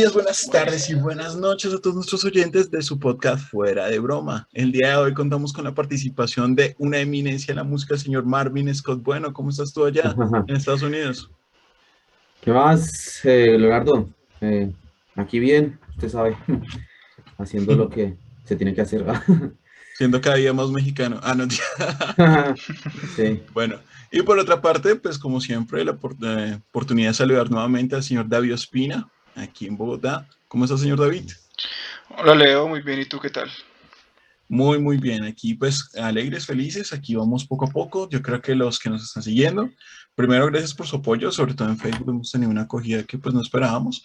días, buenas tardes y buenas noches a todos nuestros oyentes de su podcast Fuera de Broma. El día de hoy contamos con la participación de una eminencia de la música, el señor Marvin Scott. Bueno, ¿cómo estás tú allá en Estados Unidos? ¿Qué más, eh, Leonardo? Eh, aquí bien, usted sabe, haciendo lo que se tiene que hacer. Siendo cada día más mexicano. Ah, no. sí. Bueno, y por otra parte, pues como siempre, la eh, oportunidad de saludar nuevamente al señor David Ospina, aquí en Bogotá. ¿Cómo está, señor David? Hola, Leo, muy bien. ¿Y tú qué tal? Muy, muy bien. Aquí pues alegres, felices. Aquí vamos poco a poco. Yo creo que los que nos están siguiendo, primero gracias por su apoyo, sobre todo en Facebook hemos tenido una acogida que pues no esperábamos.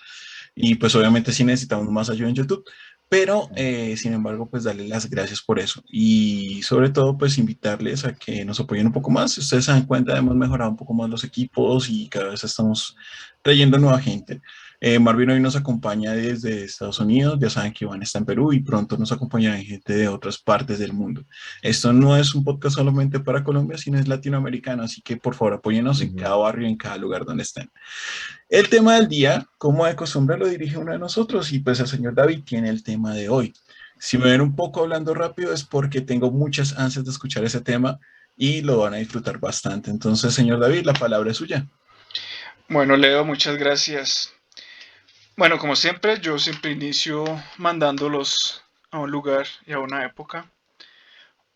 Y pues obviamente sí necesitamos más ayuda en YouTube. Pero, eh, sin embargo, pues darle las gracias por eso. Y sobre todo, pues invitarles a que nos apoyen un poco más. Ustedes se dan cuenta, hemos mejorado un poco más los equipos y cada vez estamos trayendo nueva gente. Eh, Marvin hoy nos acompaña desde Estados Unidos, ya saben que Iván está en Perú y pronto nos acompañará gente de otras partes del mundo. Esto no es un podcast solamente para Colombia, sino es latinoamericano, así que por favor apóyenos en cada barrio, en cada lugar donde estén. El tema del día, como de costumbre, lo dirige uno de nosotros y pues el señor David tiene el tema de hoy. Si me ven un poco hablando rápido es porque tengo muchas ansias de escuchar ese tema y lo van a disfrutar bastante. Entonces, señor David, la palabra es suya. Bueno, Leo, muchas gracias. Bueno, como siempre, yo siempre inicio mandándolos a un lugar y a una época.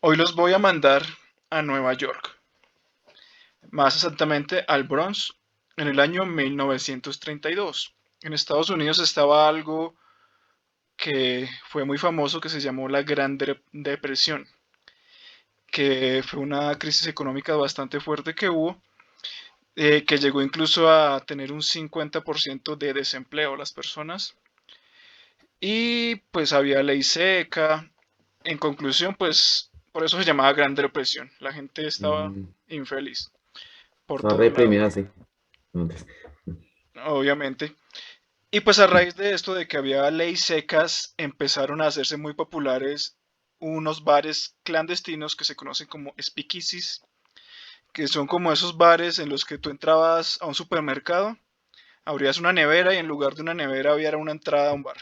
Hoy los voy a mandar a Nueva York, más exactamente al Bronx, en el año 1932. En Estados Unidos estaba algo que fue muy famoso que se llamó la Gran Depresión, que fue una crisis económica bastante fuerte que hubo eh, que llegó incluso a tener un 50% de desempleo las personas. Y pues había ley seca. En conclusión, pues por eso se llamaba Gran Depresión. La gente estaba mm. infeliz. Por reprimida, sí. Obviamente. Y pues a raíz de esto, de que había leyes secas, empezaron a hacerse muy populares unos bares clandestinos que se conocen como speakeasies, que son como esos bares en los que tú entrabas a un supermercado, abrías una nevera y en lugar de una nevera había una entrada a un bar.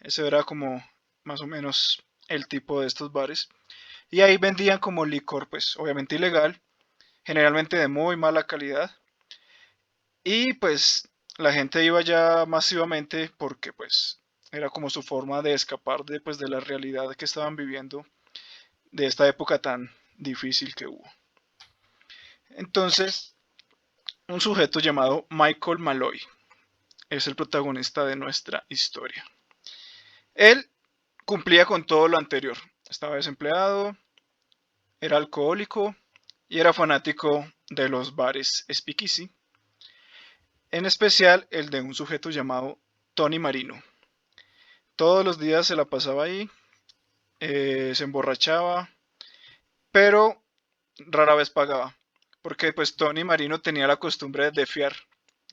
Ese era como más o menos el tipo de estos bares. Y ahí vendían como licor, pues obviamente ilegal, generalmente de muy mala calidad. Y pues la gente iba ya masivamente porque pues era como su forma de escapar de, pues, de la realidad que estaban viviendo de esta época tan difícil que hubo. Entonces, un sujeto llamado Michael Malloy es el protagonista de nuestra historia. Él cumplía con todo lo anterior. Estaba desempleado, era alcohólico y era fanático de los bares speakeasy. En especial el de un sujeto llamado Tony Marino. Todos los días se la pasaba ahí, eh, se emborrachaba, pero rara vez pagaba porque pues Tony Marino tenía la costumbre de fiar,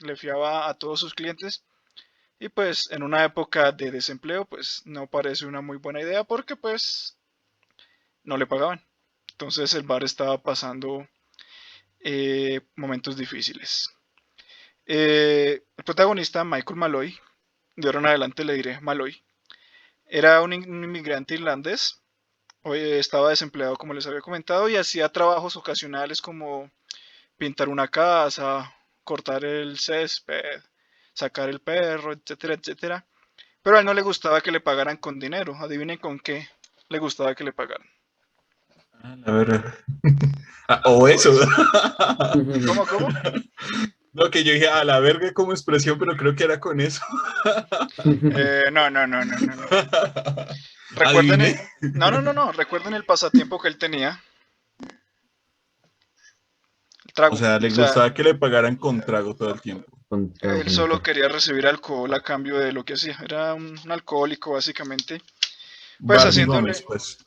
le fiaba a todos sus clientes y pues en una época de desempleo pues no parece una muy buena idea porque pues no le pagaban. Entonces el bar estaba pasando eh, momentos difíciles. Eh, el protagonista, Michael Malloy, de ahora en adelante le diré Malloy, era un inmigrante irlandés estaba desempleado, como les había comentado, y hacía trabajos ocasionales como pintar una casa, cortar el césped, sacar el perro, etcétera, etcétera. Pero a él no le gustaba que le pagaran con dinero. Adivinen con qué le gustaba que le pagaran. A ver. Ah, o eso. ¿Cómo, cómo? No, que yo dije a la verga como expresión, pero creo que era con eso. Eh, no, no, no, no, no. Recuerden el, no, no, no, no. Recuerden el pasatiempo que él tenía. O sea, le gustaba que le pagaran con trago todo el tiempo. Él solo quería recibir alcohol a cambio de lo que hacía. Era un, alcohólico, básicamente. Pues haciéndole, pues.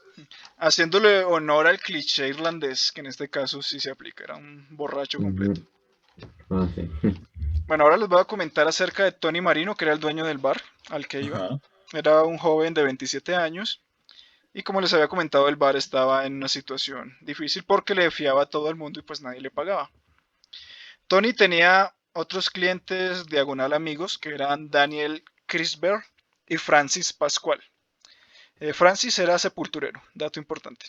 haciéndole honor al cliché irlandés, que en este caso sí se aplica. Era un borracho completo. Ah, bueno, ahora les voy a comentar acerca de Tony Marino, que era el dueño del bar al que iba. Era un joven de 27 años. Y como les había comentado, el bar estaba en una situación difícil porque le fiaba a todo el mundo y pues nadie le pagaba. Tony tenía otros clientes diagonal amigos que eran Daniel Chris Bear y Francis Pascual. Eh, Francis era sepulturero, dato importante.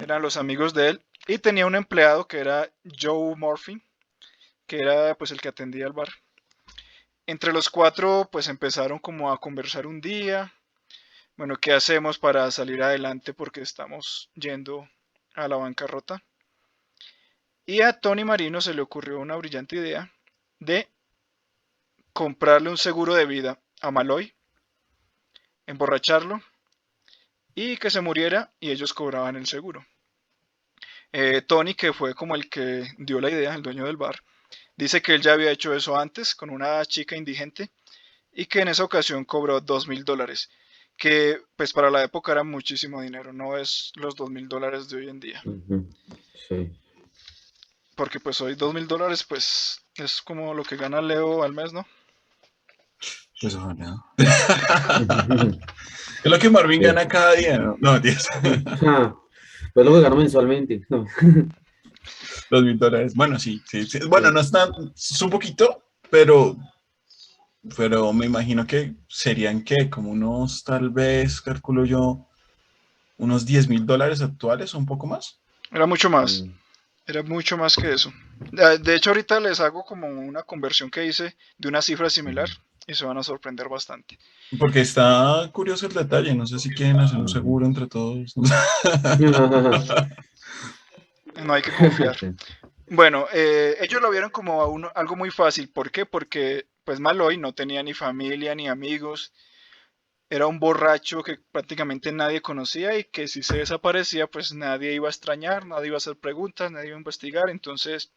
Eran los amigos de él y tenía un empleado que era Joe Murphy, que era pues el que atendía el bar. Entre los cuatro pues empezaron como a conversar un día. Bueno, ¿qué hacemos para salir adelante porque estamos yendo a la bancarrota? Y a Tony Marino se le ocurrió una brillante idea de comprarle un seguro de vida a Maloy, emborracharlo y que se muriera y ellos cobraban el seguro. Eh, Tony, que fue como el que dio la idea, el dueño del bar, dice que él ya había hecho eso antes con una chica indigente y que en esa ocasión cobró dos mil dólares, que pues para la época era muchísimo dinero, no es los dos mil dólares de hoy en día. Sí. Porque pues hoy dos mil dólares pues es como lo que gana Leo al mes, ¿no? Pues no. es lo que Marvin gana cada día, ¿no? No, tíos. pues lo que gano mensualmente. No. Dos mil dólares. Bueno, sí, sí, Bueno, no está, es un poquito, pero, pero me imagino que serían que como unos, tal vez, calculo yo, unos 10 mil dólares actuales o un poco más. Era mucho más. Mm. Era mucho más que eso. De hecho, ahorita les hago como una conversión que hice de una cifra similar y se van a sorprender bastante. Porque está curioso el detalle, no sé si quieren hacer un seguro entre todos. no hay que confiar. Bueno, eh, ellos lo vieron como algo muy fácil. ¿Por qué? Porque pues Maloy no tenía ni familia ni amigos. Era un borracho que prácticamente nadie conocía y que si se desaparecía pues nadie iba a extrañar, nadie iba a hacer preguntas, nadie iba a investigar. Entonces,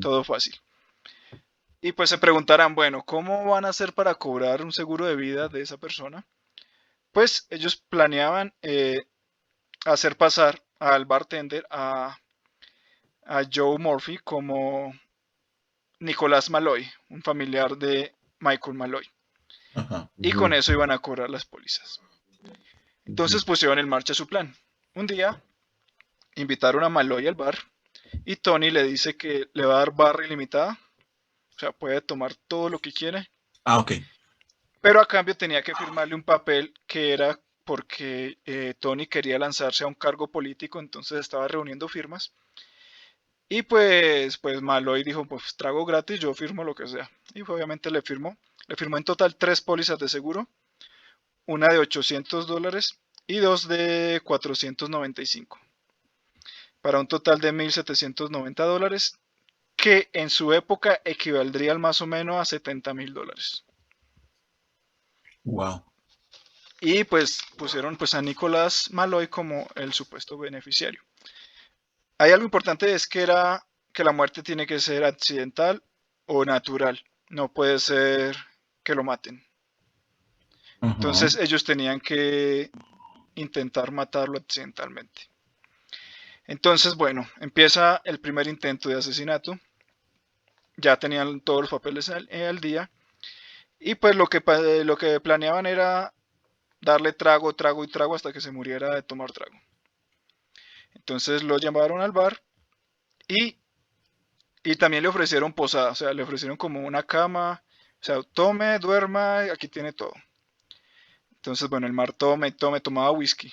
todo fácil. Y pues se preguntarán, bueno, ¿cómo van a hacer para cobrar un seguro de vida de esa persona? Pues ellos planeaban eh, hacer pasar al bartender a, Joe Murphy como Nicolás Malloy, un familiar de Michael Malloy. Y con eso iban a cobrar las pólizas. Entonces pusieron en marcha su plan. Un día invitaron a Malloy al bar y Tony le dice que le va a dar barra ilimitada o sea, puede tomar todo lo que quiere. Ah, ok. Pero a cambio tenía que firmarle un papel que era porque eh, Tony quería lanzarse a un cargo político, entonces estaba reuniendo firmas. Y pues, pues Maloy dijo, pues trago gratis, yo firmo lo que sea. Y obviamente le firmó. Le firmó en total tres pólizas de seguro, una de 800 dólares y dos de 495, para un total de 1.790 dólares que en su época equivaldría más o menos a 70 mil dólares. Wow. Y pues pusieron pues a Nicolás Maloy como el supuesto beneficiario. Hay algo importante es que era que la muerte tiene que ser accidental o natural. No puede ser que lo maten. Entonces ellos tenían que intentar matarlo accidentalmente. Entonces, bueno, empieza el primer intento de asesinato. Ya tenían todos los papeles al, eh, día. Y pues lo que, lo que planeaban era darle trago, trago y trago hasta que se muriera de tomar trago. Entonces lo llamaron al bar y, y también le ofrecieron posada, o sea, le ofrecieron como una cama, o sea, tome, duerma, aquí tiene todo. Entonces, bueno, el mar tome, tome, tomaba whisky.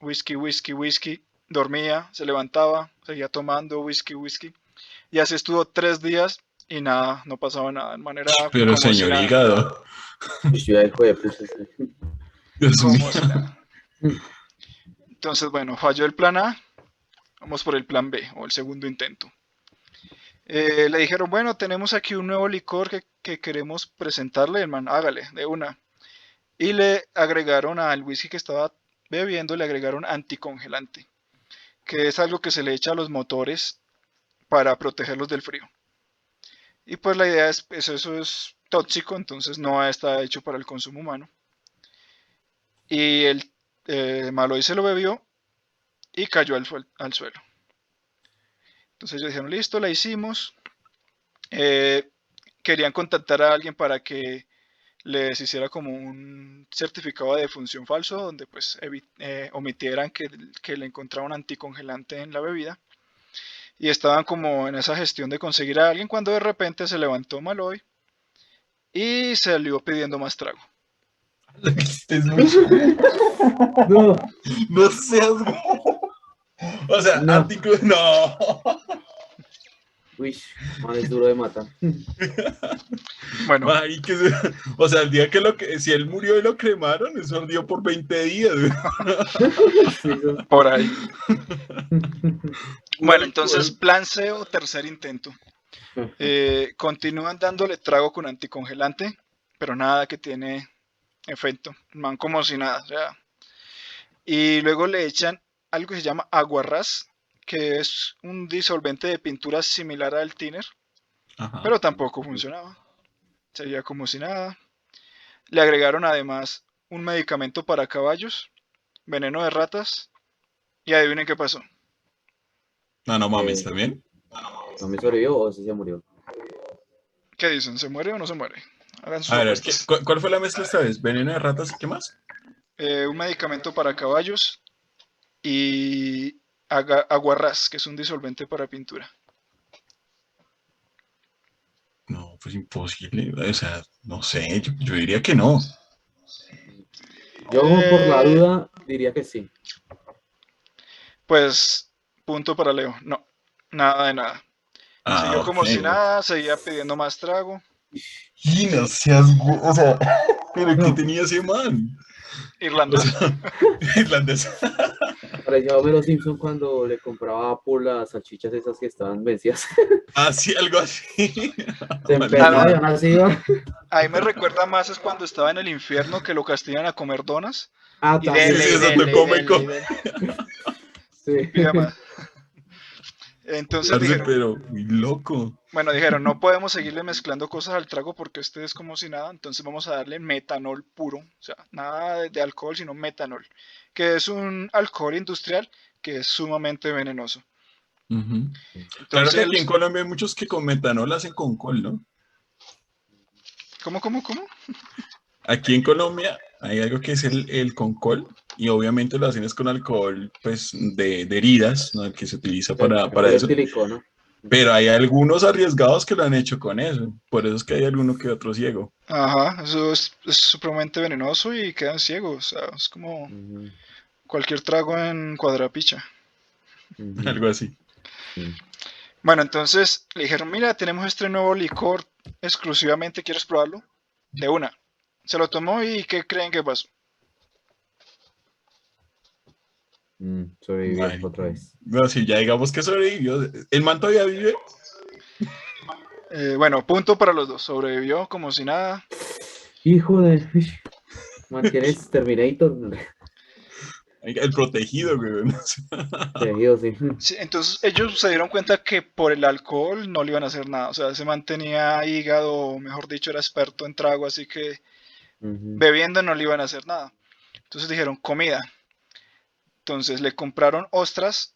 Whisky, whisky, whisky dormía, se levantaba, seguía tomando whisky, whisky. Y así estuvo tres días y nada, no pasaba nada de manera. Pero señor hígado. Entonces, bueno, falló el plan A. Vamos por el plan B o el segundo intento. Eh, le dijeron, bueno, tenemos aquí un nuevo licor que, que queremos presentarle, hermano, hágale, de una. Y le agregaron al whisky que estaba bebiendo, le agregaron anticongelante que es algo que se le echa a los motores para protegerlos del frío. Y pues la idea es, pues eso es tóxico, entonces no está hecho para el consumo humano. Y el eh, se lo bebió y cayó al, suelo. Entonces ellos dijeron, listo, la hicimos. Eh, querían contactar a alguien para que les hiciera como un certificado de defunción falso donde pues eh, omitieran que, que, le encontraban anticongelante en la bebida y estaban como en esa gestión de conseguir a alguien cuando de repente se levantó Maloy y salió pidiendo más trago. No, No seas. O sea, No. anticlub. No. uy, duro de matar. Bueno, Marica, o sea, el día que lo que. Si él murió y lo cremaron, eso ardió por 20 días. por ahí. Bueno, entonces, plan C o tercer intento. Eh, continúan dándole trago con anticongelante, pero nada que tiene efecto. Man como si nada. o sea. Y luego le echan algo que se llama aguarrás, que es un disolvente de pintura similar al thinner, Ajá. pero tampoco funcionaba. Seguía como si nada. Le agregaron además un medicamento para caballos, veneno de ratas, y adivinen qué pasó. No, no mames, Eh. ¿No me sobrevivió o sí se murió? ¿Qué dicen? ¿Se muere o no se muere? Hagan sus A ver, ¿qué- apuestas. cu- ¿cuál fue la mezcla esta vez? ¿Veneno de ratas y qué más? Eh, un medicamento para caballos y aguarrás, que es un disolvente para pintura. No, pues imposible. O sea, no sé, yo, yo diría que no. Yo por la Eh. duda diría que sí. Pues, punto para Leo. No, nada de nada. Ah, Siguió como si nada, seguía pidiendo más trago. Y no seas. O sea, ¿pero qué tenía ese man? Irlandés. Irlandés. Parecía a Homero Simpson cuando le compraba por las salchichas esas que estaban vencidas. Ah, sí, algo así. Se empeñaba y aún así iba. Ahí me recuerda más es cuando estaba en el infierno que lo castigan a comer donas. Ah, Y también. sí, eso te come, come. Sí. Entonces dijeron, pero muy loco. Bueno, dijeron, no podemos seguirle mezclando cosas al trago porque este es como si nada, entonces vamos a darle metanol puro, o sea, nada de, alcohol, sino metanol, que es un alcohol industrial que es sumamente venenoso. Claro que aquí en Colombia hay muchos que con metanol hacen con col, ¿no? ¿cómo, cómo, cómo? Aquí en Colombia hay algo que es el, el concol y obviamente lo hacen es con alcohol pues de, de heridas, ¿no? El que se utiliza para, para eso. Pero hay algunos arriesgados que lo han hecho con eso. Por eso es que hay alguno que otro ciego. Ajá, eso es, es supremamente venenoso y quedan ciegos, o sea, es como cualquier trago en cuadrapicha. Algo así. Sí. Bueno, entonces le dijeron, mira, tenemos este nuevo licor exclusivamente, ¿quieres probarlo? De una. Se lo tomó y ¿qué creen que pasó? Mm, sobrevivió Ay. otra vez. No, si ya digamos que sobrevivió. ¿El man todavía vive? Eh, bueno, punto para los dos. Sobrevivió como si nada. Hijo de. Mantienes Terminator. El protegido, güey. Tejido, sí. Sí, entonces ellos se dieron cuenta que por el alcohol no le iban a hacer nada. O sea, se mantenía hígado, o mejor dicho, era experto en trago, así que Bebiendo no le iban a hacer nada. Entonces dijeron comida. Entonces le compraron ostras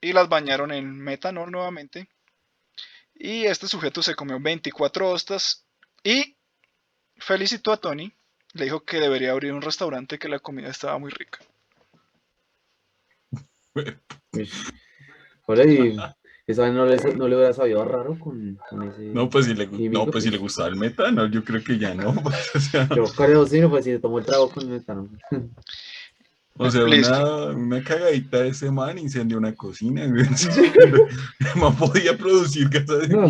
y las bañaron en metanol nuevamente. Y este sujeto se comió 24 ostras y felicitó a Tony. Le dijo que debería abrir un restaurante que la comida estaba muy rica. Hola, y esa no le, no le hubiera sabido raro con, con ese. No, pues si le, no, pues si le gustaba el metanol, yo creo que ya no. pues, o sea, Yo creo, sí, no, pues si se tomó el trago con metano. o sea, una, una cagadita de ese man incendió una cocina. güey. El man podía producir gases. No.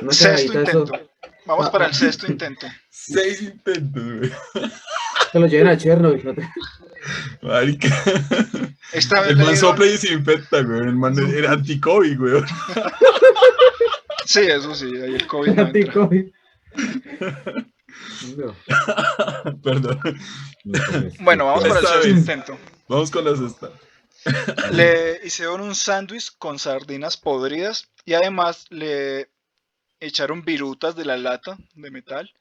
Una Sexto de eso, intento. Vamos para el sexto intento. Seis intentos, güey. que lo lleven a Chernobyl. ¿no te- Marica. Esta vez El man sopla y se infecta, güey. El man era anti-COVID, güey. Sí, eso sí, ahí el COVID no. Anti-COVID. No, Perdón. no, Bueno, vamos para el sexto vez. intento. Vamos con las estas. Le hicieron un sándwich con sardinas podridas y además le echaron virutas de la lata de metal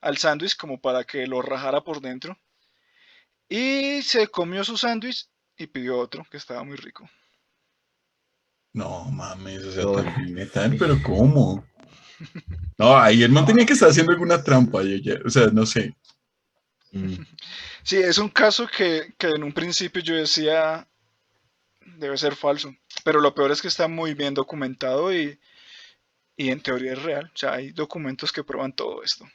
al sándwich como para que lo rajara por dentro. Y se comió su sándwich y pidió otro que estaba muy rico. No mames, o sea, tan metal, pero ¿cómo? No, ahí el man tenía que estar haciendo alguna trampa, yo ya- o sea, no sé. mm, Sí, es un caso que, que en un principio yo decía debe ser falso, pero lo peor es que está muy bien documentado y, y en teoría es real. O sea, hay documentos que prueban todo esto.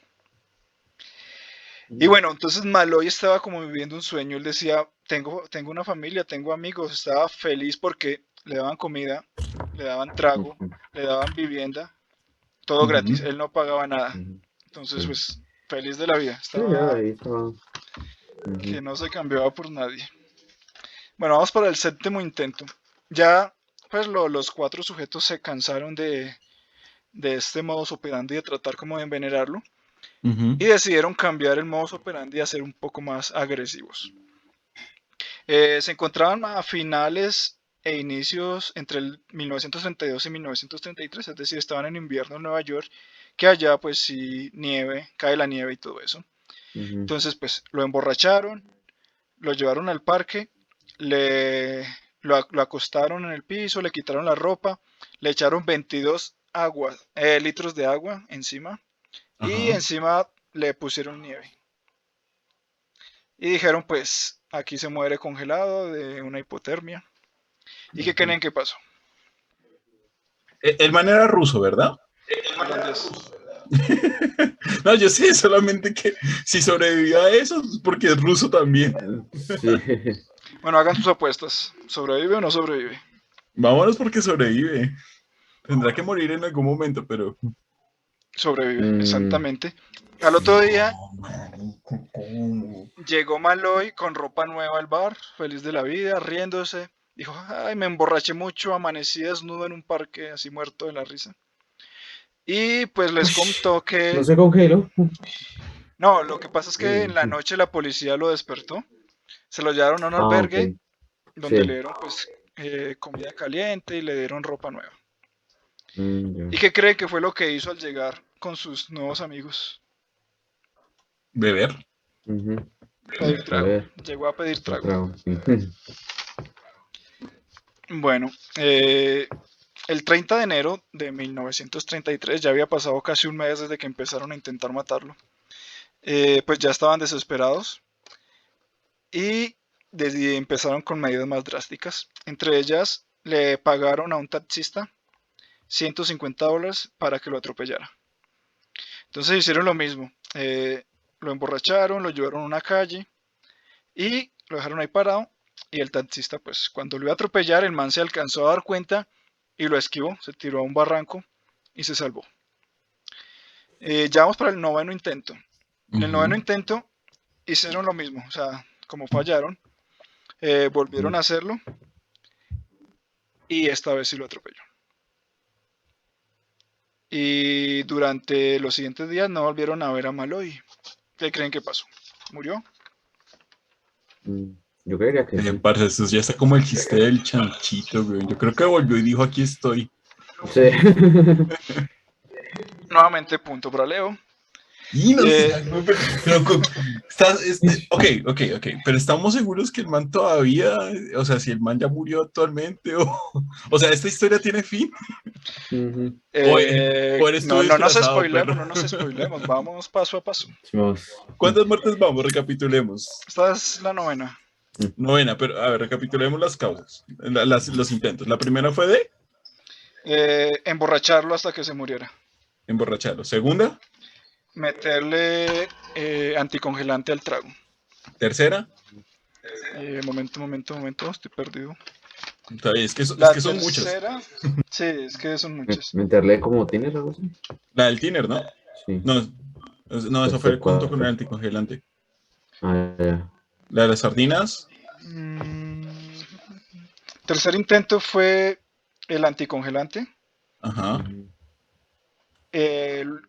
Y bueno, entonces Maloy estaba como viviendo un sueño. Él decía, tengo, tengo una familia, tengo amigos. Estaba feliz porque le daban comida, le daban trago, le daban vivienda, todo gratis. Él no pagaba nada. Entonces, pues, feliz de la vida. Estaba que no se cambiaba por nadie. Bueno, vamos para el séptimo intento. Ya, pues lo- los cuatro sujetos se cansaron de, de este modus operandi de tratar como de envenenarlo Y decidieron cambiar el modus operandi a ser un poco más agresivos. Eh, se encontraban a finales e inicios entre el 1932 y 1933, es decir, estaban en invierno en Nueva York, que allá pues sí nieve, cae la nieve y todo eso. Entonces, pues lo emborracharon, lo llevaron al parque, le, lo, lo acostaron en el piso, le quitaron la ropa, le echaron 22 agua, eh, litros de agua encima y encima le pusieron nieve. Y dijeron, pues aquí se muere congelado de una hipotermia. ¿Y qué creen que pasó? E- El man era ruso, ¿verdad? Holandés. No, yo sé solamente que si sobrevivía a eso, es porque es ruso también. Sí. Bueno, hagan sus apuestas. ¿Sobrevive o no sobrevive? Vámonos porque sobrevive. Tendrá que morir en algún momento, pero. Sobrevive, Mm. exactamente. Al otro día. Llegó Maloy con ropa nueva al bar, feliz de la vida, riéndose. Dijo, ay, me emborraché mucho, amanecí desnudo en un parque, así muerto de la risa. Y pues les contó que... No se congeló. No, lo que pasa es que en la noche la policía lo despertó. Se lo llevaron a un Ah, albergue donde sí. le dieron pues eh, comida caliente y le dieron ropa nueva. Mm. ¿Y qué cree que fue lo que hizo al llegar con sus nuevos amigos? Beber. Pedir trago. Llegó a pedir trago. trago, sí. Bueno, eh, el 30 de enero de 1933, ya había pasado casi un mes desde que empezaron a intentar matarlo, eh, pues ya estaban desesperados y desde empezaron con medidas más drásticas. Entre ellas, le pagaron a un taxista 150 dólares para que lo atropellara. Entonces hicieron lo mismo, eh, lo emborracharon, lo llevaron a una calle y lo dejaron ahí parado y el taxista, pues cuando lo iba a atropellar, el man se alcanzó a dar cuenta y lo esquivó, se tiró a un barranco y se salvó. Eh, ya vamos para el noveno intento. En el noveno intento hicieron lo mismo, o sea, como fallaron, eh, volvieron a hacerlo y esta vez sí lo atropelló. Y durante los siguientes días no volvieron a ver a Maloy. ¿Qué creen que pasó? ¿Murió? Mm, Yo creería que Eh, parce, esto ya está como el chiste del chanchito, güey. Yo creo que volvió y dijo, aquí estoy. Sí. Nuevamente punto para Leo. Y no Eh. pero- pero con- estás- este, ok, ok, ok, pero estamos seguros que el man todavía, o sea, si el man ya murió actualmente, o, o sea, esta historia tiene fin. Ujú. O- Eh, o eres tú no, no nos spoilemos, no nos spoilemos, vamos paso a paso. ¿Cuántas muertes vamos? Recapitulemos. Esta es la novena. Novena, pero a ver, recapitulemos las causas, la- las- los intentos. La primera fue de Eh, emborracharlo hasta que se muriera. emborracharlo. Segunda, Meterle eh, anticongelante al trago. tercera, Eh, momento, momento, momento, estoy perdido. Está bien, es que, so- es La que son muchas. tercera, sí, es que son Me- muchas. Meterle como tienes algo así. La del tiner, ¿no? Sí. No, es- no eso fue junto con el anticongelante. Ah. La de las sardinas, Mm, tercer intento fue el anticongelante. ajá. El-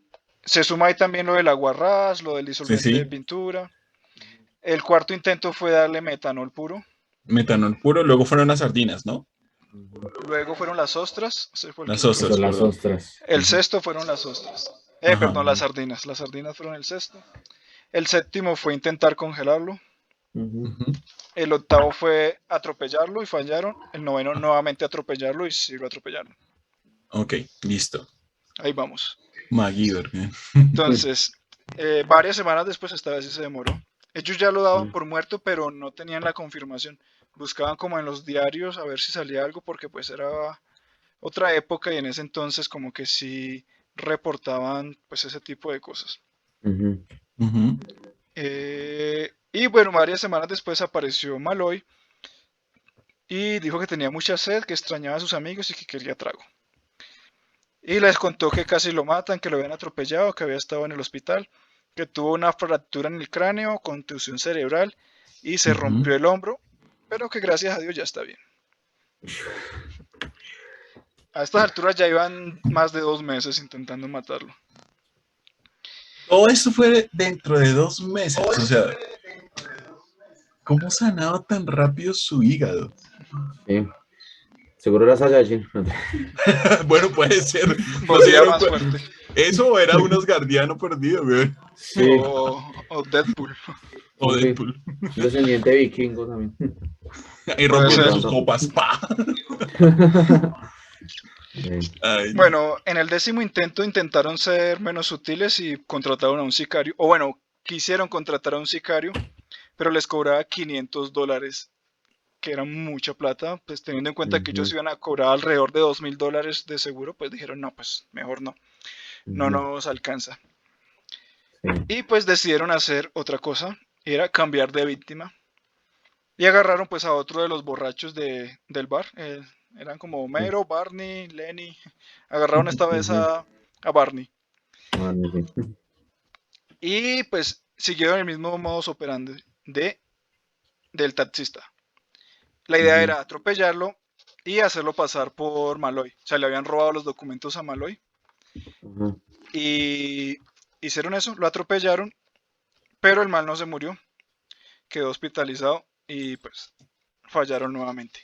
se suma ahí también lo del aguarrás, lo del disolvente sí. de pintura. El cuarto intento fue darle metanol puro. Metanol puro, luego fueron las sardinas, ¿no? Luego fueron las ostras. Las ostras. Las ostras. El sexto fueron las ostras. Eh, Ajá. perdón, las sardinas. Las sardinas fueron el sexto. El séptimo fue intentar congelarlo. El octavo fue atropellarlo y fallaron. El noveno nuevamente atropellarlo y sí lo atropellaron. Ok, listo. Ahí vamos. MacGyver. ¿eh? Entonces, eh, varias semanas después, esta vez sí se demoró. Ellos ya lo daban por muerto, pero no tenían la confirmación. Buscaban como en los diarios a ver si salía algo, porque pues era otra época y en ese entonces como que sí reportaban pues ese tipo de cosas. Eh, y bueno, varias semanas después apareció Maloy y dijo que tenía mucha sed, que extrañaba a sus amigos y que quería trago. Y les contó que casi lo matan, que lo habían atropellado, que había estado en el hospital, que tuvo una fractura en el cráneo, contusión cerebral y se rompió el hombro, pero que gracias a Dios ya está bien. A estas alturas ya iban más de dos meses intentando matarlo. Todo esto fue dentro de dos meses. O sea, ¿cómo sanaba tan rápido su hígado? Sí. Seguro era Saiyajin. bueno, puede ser. No Volvía se dieron más cuen- fuerte. Eso era un Asgardiano perdido, güey. Sí. O, o Deadpool. O Sí. Deadpool. Descendiente vikingo también. Y rompiendo sus copas. ¡pa! Sí. Ay, Bueno, en el décimo intento intentaron ser menos sutiles y contrataron a un sicario. O bueno, quisieron contratar a un sicario, pero les cobraba 500 dólares, que era mucha plata. Pues teniendo en cuenta que ellos iban a cobrar alrededor de 2 mil dólares de seguro, pues dijeron, no, pues mejor no, no nos alcanza. Sí. Y pues decidieron hacer otra cosa, era cambiar de víctima. Y agarraron pues a otro de los borrachos de, del bar. eh, eran como Homero, Barney, Lenny. Agarraron esta vez a, a Barney. Sí. Y pues siguieron el mismo modus operandi de, del taxista. La idea era atropellarlo y hacerlo pasar por Maloy. O sea, le habían robado los documentos a Maloy. Y hicieron eso, lo atropellaron, pero el mal no se murió, quedó hospitalizado y pues fallaron nuevamente.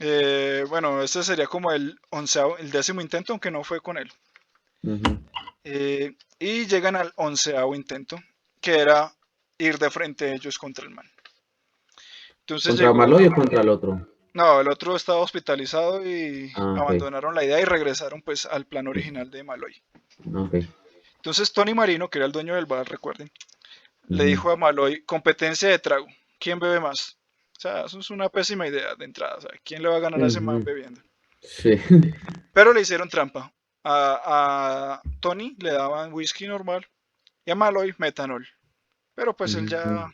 Eh, bueno, este sería como el onceavo, el décimo intento, aunque no fue con él. Eh, y llegan al onceavo intento, que era ir de frente a ellos contra el mal. Entonces ¿Contra Maloy o contra el otro? No, el otro estaba hospitalizado y Ah, abandonaron la idea y regresaron pues al plan original de Maloy. Entonces Tony Marino, que era el dueño del bar, recuerden, le dijo a Maloy, competencia de trago, ¿quién bebe más? O sea, eso es una pésima idea de entrada, o sea, ¿quién le va a ganar a ese man bebiendo? Sí. Pero le hicieron trampa. A, a Tony le daban whisky normal y a Maloy metanol. Pero pues él ya.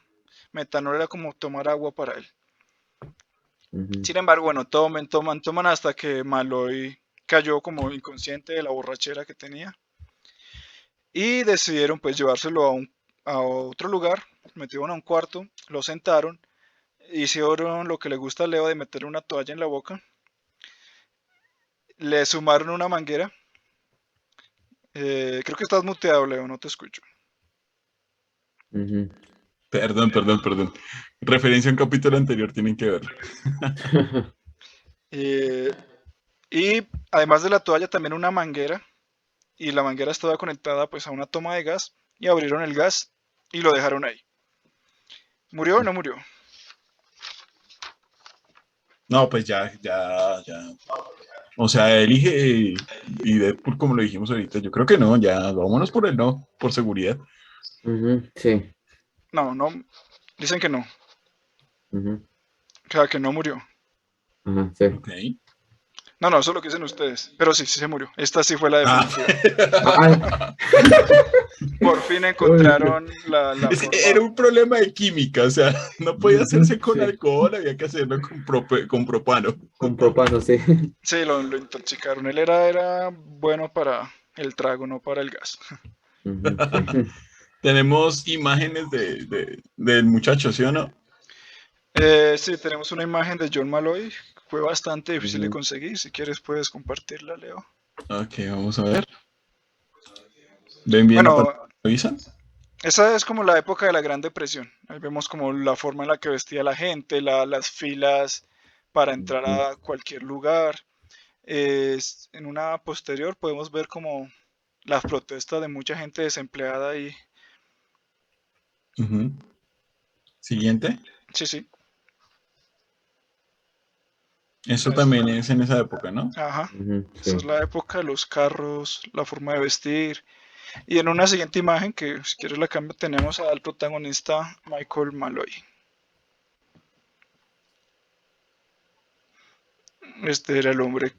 Metanol era como tomar agua para él. Sin embargo, bueno, toman, toman, toman hasta que Maloy cayó como inconsciente de la borrachera que tenía. Y decidieron pues llevárselo a, un, a otro lugar, metieron a un cuarto, lo sentaron, hicieron lo que le gusta a Leo de meterle una toalla en la boca, le sumaron una manguera. Eh, creo que estás muteado, Leo, no te escucho. Perdón, perdón, perdón. Referencia a un capítulo anterior, tienen que ver. Eh, y además de la toalla, también una manguera. Y la manguera estaba conectada pues a una toma de gas. Y abrieron el gas y lo dejaron ahí. ¿Murió o no murió? No, pues ya, ya, ya. O sea, elige y Deadpool, como lo dijimos ahorita, yo creo que no, ya, vámonos por el no, por seguridad. Ujú. Sí. No, no. Dicen que no. O sea, que no murió. Sí. No, no, eso es lo que dicen ustedes. Pero sí, sí se murió. Esta sí fue la Ah. definitiva. Ah, Por fin encontraron la, la Es que forma. era un problema de química, o sea, no podía hacerse con Sí. alcohol, había que hacerlo con, prope- con propano. con propano, sí. Sí, lo, lo intoxicaron. Él era, era bueno para el trago, no para el gas. Tenemos imágenes de, de- del muchacho, ¿sí o no? Eh, sí, tenemos una imagen de John Malloy. Fue bastante difícil de conseguir. Si quieres, puedes compartirla, Leo. Ok, vamos a ver. ¿Ven bien Bueno, esa es como la época de la Gran Depresión. Ahí vemos como la forma en la que vestía la gente, la- las filas para entrar a cualquier lugar. En una posterior podemos ver como las protestas de mucha gente desempleada y Ujú. Siguiente. sí, sí, Eso también es en esa época, ¿no? ajá. Ujú. Esa es la época de los carros, la forma de vestir. Y en una siguiente imagen, que si quieres la cambio, tenemos al protagonista Michael Malloy. Este era el hombre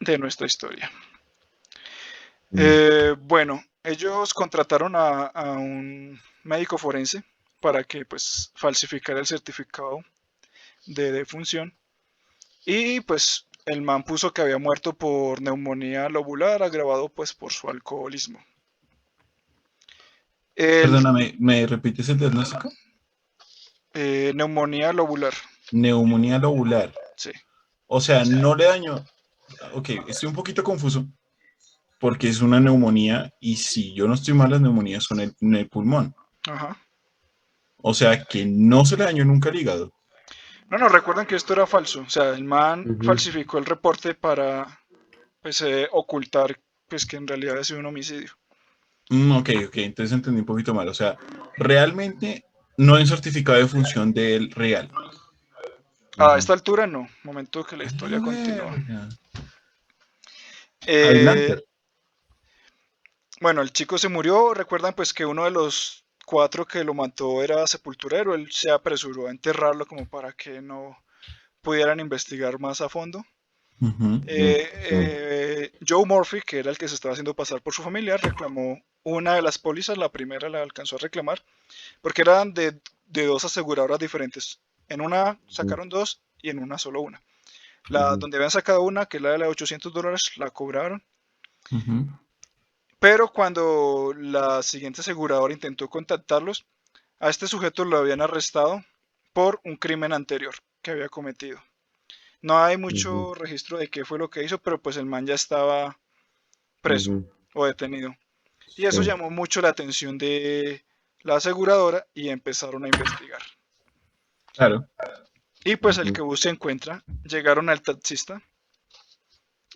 de nuestra historia. Ujú. Eh, bueno, ellos contrataron a, a un médico forense para que pues falsificara el certificado de defunción y pues el man puso que había muerto por neumonía lobular agravado pues por su alcoholismo. El- Perdóname, ¿me repites el diagnóstico? eh, neumonía lobular, Neumonía lobular. sí. O sea, no le dañó. Ok, estoy un poquito confuso porque es una neumonía y si yo no estoy mal, las neumonías son en en el pulmón. Ajá. O sea, que no se le dañó nunca el hígado. No, no, recuerden que esto era falso. O sea, el man falsificó el reporte para pues eh, ocultar pues que en realidad ha sido un homicidio. Mm, ok, ok, entonces entendí un poquito mal. O sea, realmente no hay un certificado de función del real. A esta altura no, momento que la historia continúa. Verga. Eh, Adelante. bueno, el chico se murió. Recuerdan pues que uno de los cuatro que lo mató era sepulturero. Él se apresuró a enterrarlo como para que no pudieran investigar más a fondo. Ujú. Eh, sí. eh, Joe Murphy, que era el que se estaba haciendo pasar por su familia, reclamó una de las pólizas, la primera la alcanzó a reclamar, porque eran de, de dos aseguradoras diferentes. En una sacaron dos y en una solo una. La Ujú. donde habían sacado una, que es la de la de 800 dólares, la cobraron. Pero cuando la siguiente aseguradora intentó contactarlos, a este sujeto lo habían arrestado por un crimen anterior que había cometido. No hay mucho registro de qué fue lo que hizo, pero pues el man ya estaba preso o detenido. Y eso Sí. llamó mucho la atención de la aseguradora y empezaron a investigar. Claro. Y pues el que bus se encuentra, llegaron al taxista.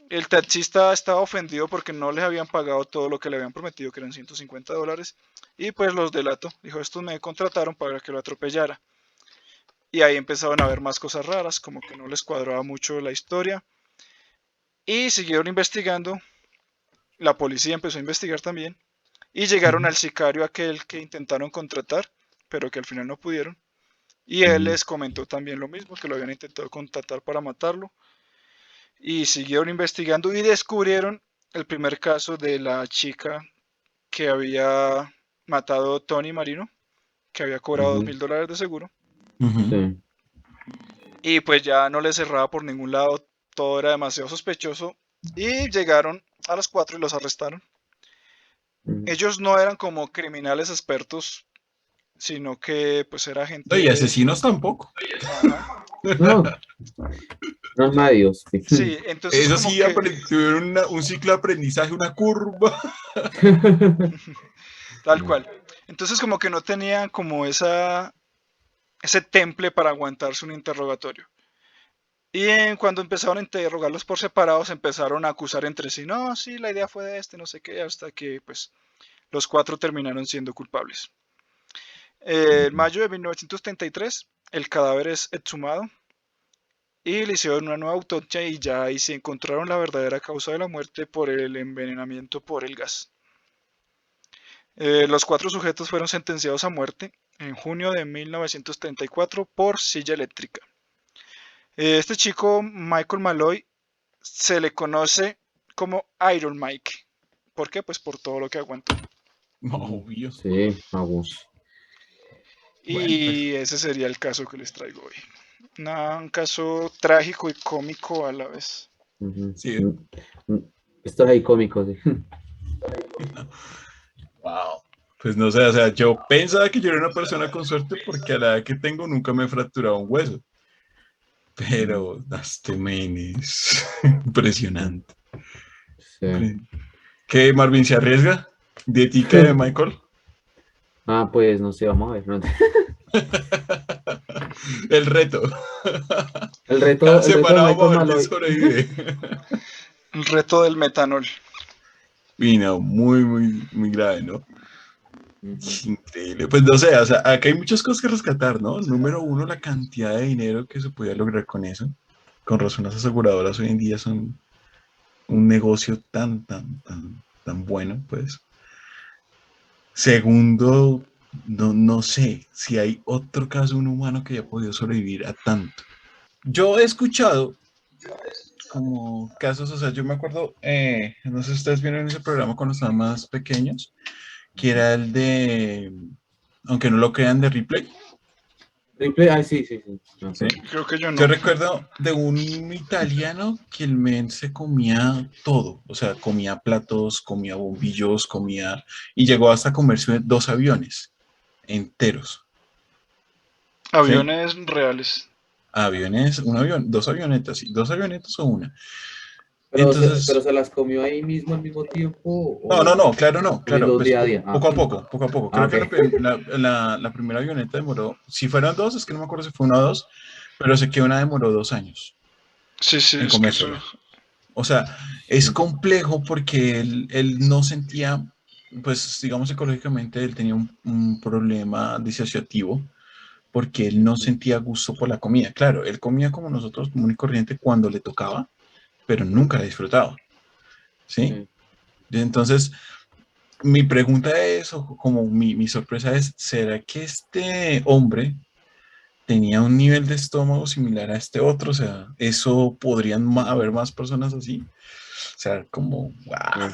El taxista estaba ofendido porque no les habían pagado todo lo que le habían prometido, que eran 150 dólares. Y pues los delató. Dijo, estos me contrataron para que lo atropellara. Y ahí empezaron a ver más cosas raras, como que no les cuadraba mucho la historia. Y siguieron investigando. La policía empezó a investigar también. Y llegaron al sicario aquel que intentaron contratar, pero que al final no pudieron. Y él les comentó también lo mismo, que lo habían intentado contactar para matarlo. Y siguieron investigando y descubrieron el primer caso de la chica que había matado a Tony Marino, que había cobrado dos mil dólares de seguro. Y pues ya no le cerraba por ningún lado, todo era demasiado sospechoso. Y llegaron a las 4 y los arrestaron. Ellos no eran como criminales expertos, sino que pues era gente... No, y asesinos tampoco. No, no medios. sí. Entonces Eso sí, que- tuvieron una- un ciclo de aprendizaje, una curva. Tal cual. Entonces como que no tenían como esa ese temple para aguantarse un interrogatorio. Y en- cuando empezaron a interrogarlos por separados, empezaron a acusar entre sí, no, sí, la idea fue de este, no sé qué, hasta que pues los cuatro terminaron siendo culpables. Eh, en mayo de 1933, el cadáver es exhumado y le hicieron una nueva autopsia y ya ahí se encontraron la verdadera causa de la muerte por el envenenamiento por el gas. Eh, los cuatro sujetos fueron sentenciados a muerte en junio de 1934 por silla eléctrica. Eh, este chico, Michael Malloy, se le conoce como Iron Mike. ¿Por qué? Pues por todo lo que aguantó. Obvio. Sí, vamos. Y ese sería el caso que les traigo hoy. Una- un caso trágico y cómico a la vez. Sí. Mm, mm, Estos ahí cómicos. sí. Wow. Pues no sé, o sea, yo pensaba que yo era una persona con suerte porque a la edad que tengo nunca me he fracturado un hueso. Pero este men es impresionante. Sí. ¿Qué, Marvin, se arriesga? ¿De ti que de Michael? Ah, pues no sé, vamos a ver. ¿no? El reto. El reto, Cada el reto de semana vamos a ver sobrevive. El reto del metanol. Y no, muy, muy, muy grave, ¿no? Increíble. Pues no sé, o sea, acá hay muchas cosas que rescatar, ¿no? Número uno, la cantidad de dinero que se podía lograr con eso. Con razón, las aseguradoras hoy en día son un negocio tan, tan, tan, tan bueno, pues. Segundo, no, no sé si hay otro caso un humano que haya podido sobrevivir a tanto. Yo he escuchado como casos, o sea, yo me acuerdo, eh, no sé si ustedes vieron ese programa cuando estaban más pequeños, que era el de, aunque no lo crean, de Ripley. Ripley, ay, sí, sí, sí. No, Sí. Creo que yo no. Yo recuerdo de un italiano que el men se comía todo, o sea, comía platos, comía bombillos, comía, y llegó hasta comerse dos aviones enteros. Aviones reales. Aviones, un avión, dos avionetas, sí, dos avionetas o una. Pero, se, Entonces- pero se las comió ahí mismo al mismo tiempo. No, no, no, claro, no, claro. pues, día a día. Ah. Poco a poco, poco a poco. Creo Ah, que ok. la prim- la, la- la primera avioneta demoró, si fueron dos, es que no me acuerdo si fue una o dos, pero sé que una demoró dos años. Sí, sí. En es que O sea, es complejo porque él, él no sentía, pues digamos psicológicamente, él tenía un, un problema disociativo porque él no sentía gusto por la comida. Claro, él comía como nosotros, común y corriente, cuando le tocaba, pero nunca la disfrutaba. ¿Sí? Sí. Entonces, mi pregunta es, o como mi, mi sorpresa es, ¿será que este hombre tenía un nivel de estómago similar a este otro? O sea, ¿eso podrían haber más personas así? O sea, como, wow,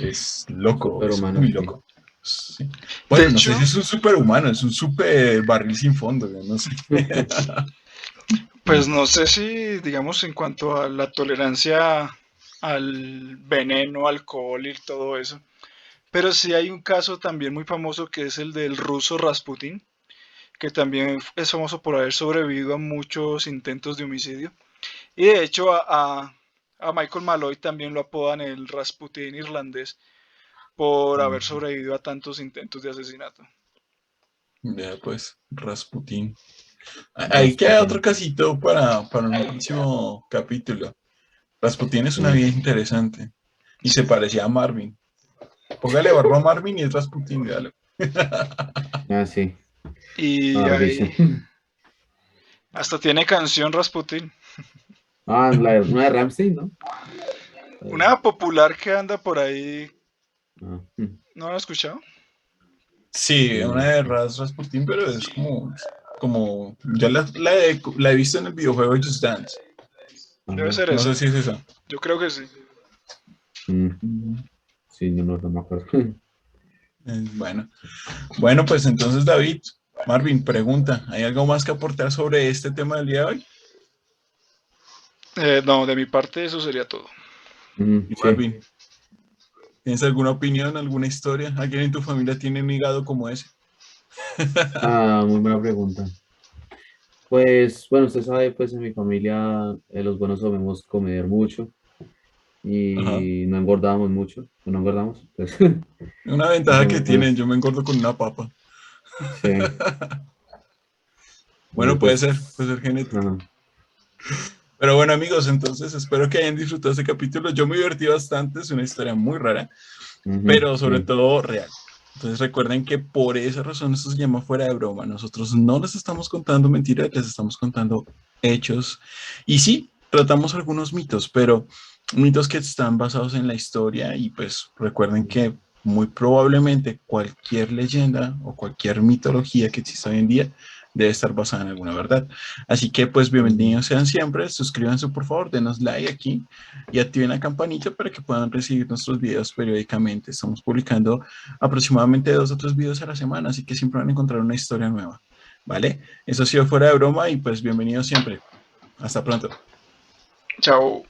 es loco, es muy loco. Sí. Bueno, no hecho- sé si es un superhumano, es un super barril sin fondo, no sé. Pues no sé si, digamos, en cuanto a la tolerancia al veneno, alcohol y todo eso. Pero sí hay un caso también muy famoso que es el del ruso Rasputin, que también es famoso por haber sobrevivido a muchos intentos de homicidio. Y de hecho a, a- a Michael Malloy también lo apodan el Rasputin irlandés por haber sobrevivido a tantos intentos de asesinato. Ya, pues, Rasputín. Ahí queda otro casito para, para un próximo capítulo. Rasputín es una vida interesante. Y se parecía a Marvin. Póngale barba a Marvin y es Rasputín, véalo. Ah, sí. Y Ah, ahí- sí. hasta tiene canción Rasputin. Ah, la de, una de Ramsey, ¿no? Una popular que anda por ahí, Ah. ¿no la has escuchado? Sí, una de Ras Rasputín, pero es como, como ya la, la he, la he visto en el videojuego Just Dance. Debe ser No esa. sé si es esa. Yo creo que sí. Mm, Sí, no, no, no me acuerdo. Eh, Bueno, bueno, pues entonces David, Marvin, pregunta, ¿hay algo más que aportar sobre este tema del día de hoy? Eh, no, de mi parte eso sería todo. Mm, Y sí. Marvin, ¿tienes alguna opinión, alguna historia? ¿Alguien en tu familia tiene un hígado como ese? Ah, muy buena pregunta. Pues, bueno, usted sabe, pues en mi familia eh, los buenos solemos comer mucho y Ajá. no engordamos mucho, no engordamos, pues, Una ventaja que tienen, yo me engordo con una papa. sí. Bueno, puede pues. ser, puede ser genético. Ajá. Pero bueno, amigos, entonces espero que hayan disfrutado este capítulo. Yo me divertí bastante, es una historia muy rara, pero sobre sí. todo real. Entonces recuerden que por esa razón esto se llama fuera de broma. Nosotros no les estamos contando mentiras, les estamos contando hechos. Y sí, tratamos algunos mitos, pero mitos que están basados en la historia y pues recuerden que muy probablemente cualquier leyenda o cualquier mitología que exista hoy en día debe estar basada en alguna verdad. Así que pues bienvenidos sean siempre, suscríbanse por favor, denos like aquí y activen la campanita para que puedan recibir nuestros videos periódicamente. Estamos publicando aproximadamente dos o tres videos a la semana, así que siempre van a encontrar una historia nueva. ¿Vale? Eso ha sido fuera de broma y pues bienvenidos siempre. Hasta pronto. Chao.